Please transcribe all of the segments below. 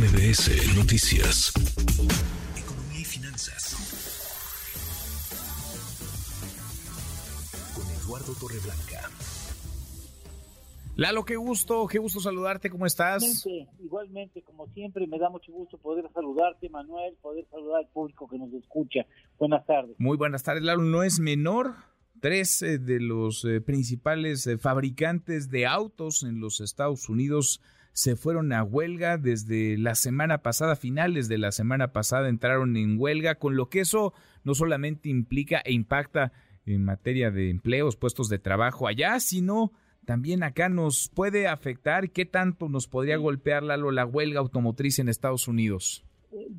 MBS Noticias. Economía y finanzas. Con Eduardo Torreblanca. Lalo, qué gusto, qué gusto saludarte, ¿cómo estás? Igualmente, igualmente, como siempre, me da mucho gusto poder saludarte, Manuel, poder saludar al público que nos escucha. Buenas tardes. Muy buenas tardes, Lalo. No es menor Tres eh, de los eh, principales eh, fabricantes de autos en los Estados Unidos se fueron a huelga desde la semana pasada, finales de la semana pasada entraron en huelga, con lo que eso no solamente implica e impacta en materia de empleos, puestos de trabajo allá, sino también acá nos puede afectar. ¿Qué tanto nos podría golpear Lalo, la huelga automotriz en Estados Unidos?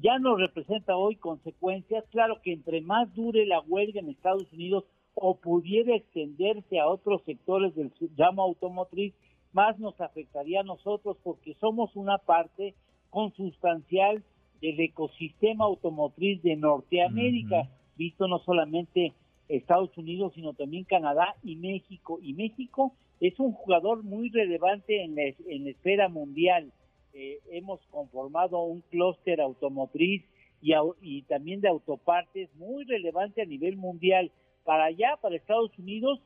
Ya nos representa hoy consecuencias. Claro que entre más dure la huelga en Estados Unidos, o pudiera extenderse a otros sectores del llamo automotriz, más nos afectaría a nosotros porque somos una parte consustancial del ecosistema automotriz de Norteamérica, visto no solamente Estados Unidos, sino también Canadá y México. Y México es un jugador muy relevante en la, en la esfera mundial. Eh, hemos conformado un clúster automotriz y, y también de autopartes muy relevante a nivel mundial. Para allá, para Estados Unidos,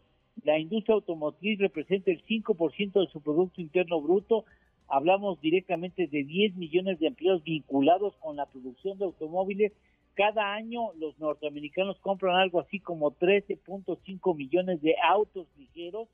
la industria automotriz representa el 5% de su Producto Interno Bruto. Hablamos directamente de 10 millones de empleos vinculados con la producción de automóviles. Cada año los norteamericanos compran algo así como 13.5 millones de autos ligeros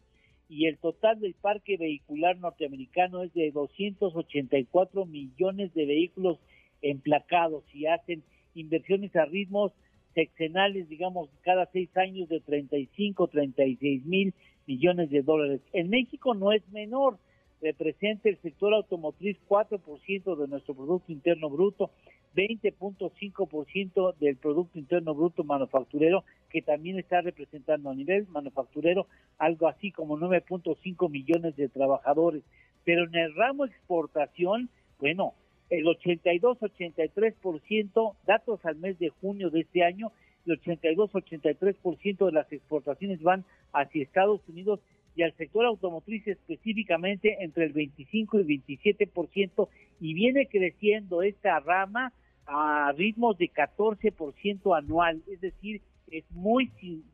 y el total del parque vehicular norteamericano es de 284 millones de vehículos emplacados y hacen inversiones a ritmos sexenales, digamos, cada seis años de 35, 36 mil millones de dólares. En México no es menor, representa el sector automotriz 4% de nuestro Producto Interno Bruto, 20.5% del Producto Interno Bruto manufacturero, que también está representando a nivel manufacturero algo así como 9.5 millones de trabajadores. Pero en el ramo exportación, bueno, el 82-83%, datos al mes de junio de este año, el 82-83% de las exportaciones van hacia Estados Unidos y al sector automotriz específicamente entre el 25 y 27% y viene creciendo esta rama a ritmos de 14% anual, es decir, es muy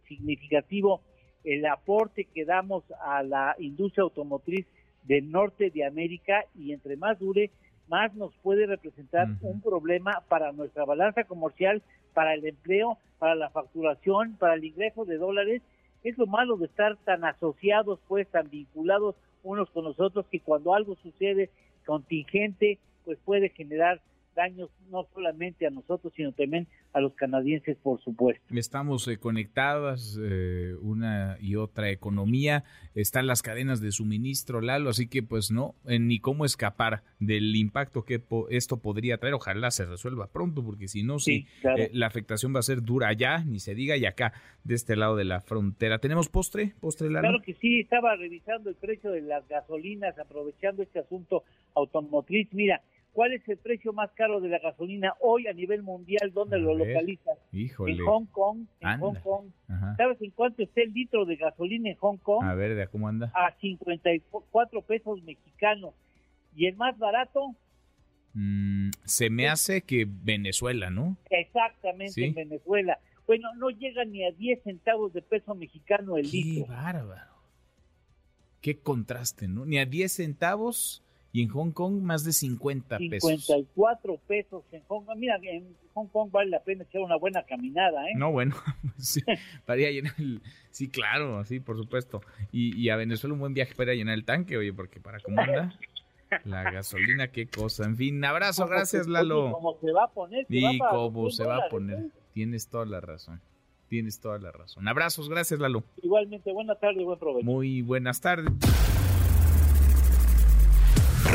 significativo el aporte que damos a la industria automotriz del norte de América y entre más dure, más nos puede representar un problema para nuestra balanza comercial, para el empleo, para la facturación, para el ingreso de dólares. Es lo malo de estar tan asociados, pues, tan vinculados unos con los otros, que cuando algo sucede contingente, pues puede generar daños no solamente a nosotros, sino también a los canadienses, por supuesto. Estamos eh, conectadas, eh, una y otra economía, están las cadenas de suministro, Lalo, así que pues no, ni cómo escapar del impacto que esto podría traer. Ojalá se resuelva pronto, porque si no, sí, eh, la afectación va a ser dura allá, ni se diga, y acá, de este lado de la frontera. ¿Tenemos postre? ¿Postre, Lalo? Claro que sí, estaba revisando el precio de las gasolinas, aprovechando este asunto automotriz. Mira, ¿Cuál es el precio más caro de la gasolina hoy a nivel mundial? ¿Dónde lo localizas? Híjole. En Hong Kong. En Hong Kong. ¿Sabes en cuánto está el litro de gasolina en Hong Kong? A ver, ¿de cómo anda? A 54 pesos mexicanos. ¿Y el más barato? Mm, se me hace que Venezuela, ¿no? Exactamente, en Venezuela. Bueno, no llega ni a 10 centavos de peso mexicano el litro. Qué bárbaro. Qué contraste, ¿no? Ni a 10 centavos y en Hong Kong más de 50 pesos. 54 pesos en Hong Kong. Mira, en Hong Kong vale la pena echar una buena caminada, ¿eh? No, bueno, sí, para ir a llenar el... Sí, claro, sí, por supuesto. Y, a Venezuela un buen viaje para llenar el tanque, oye, porque para cómo anda la gasolina, qué cosa. En fin, abrazo, gracias, Lalo. ¿Cómo se va a poner? y cómo se va a poner. ¿eh? Tienes toda la razón. Tienes toda la razón. Abrazos, gracias, Lalo. Igualmente, buenas tardes, buen provecho. Muy buenas tardes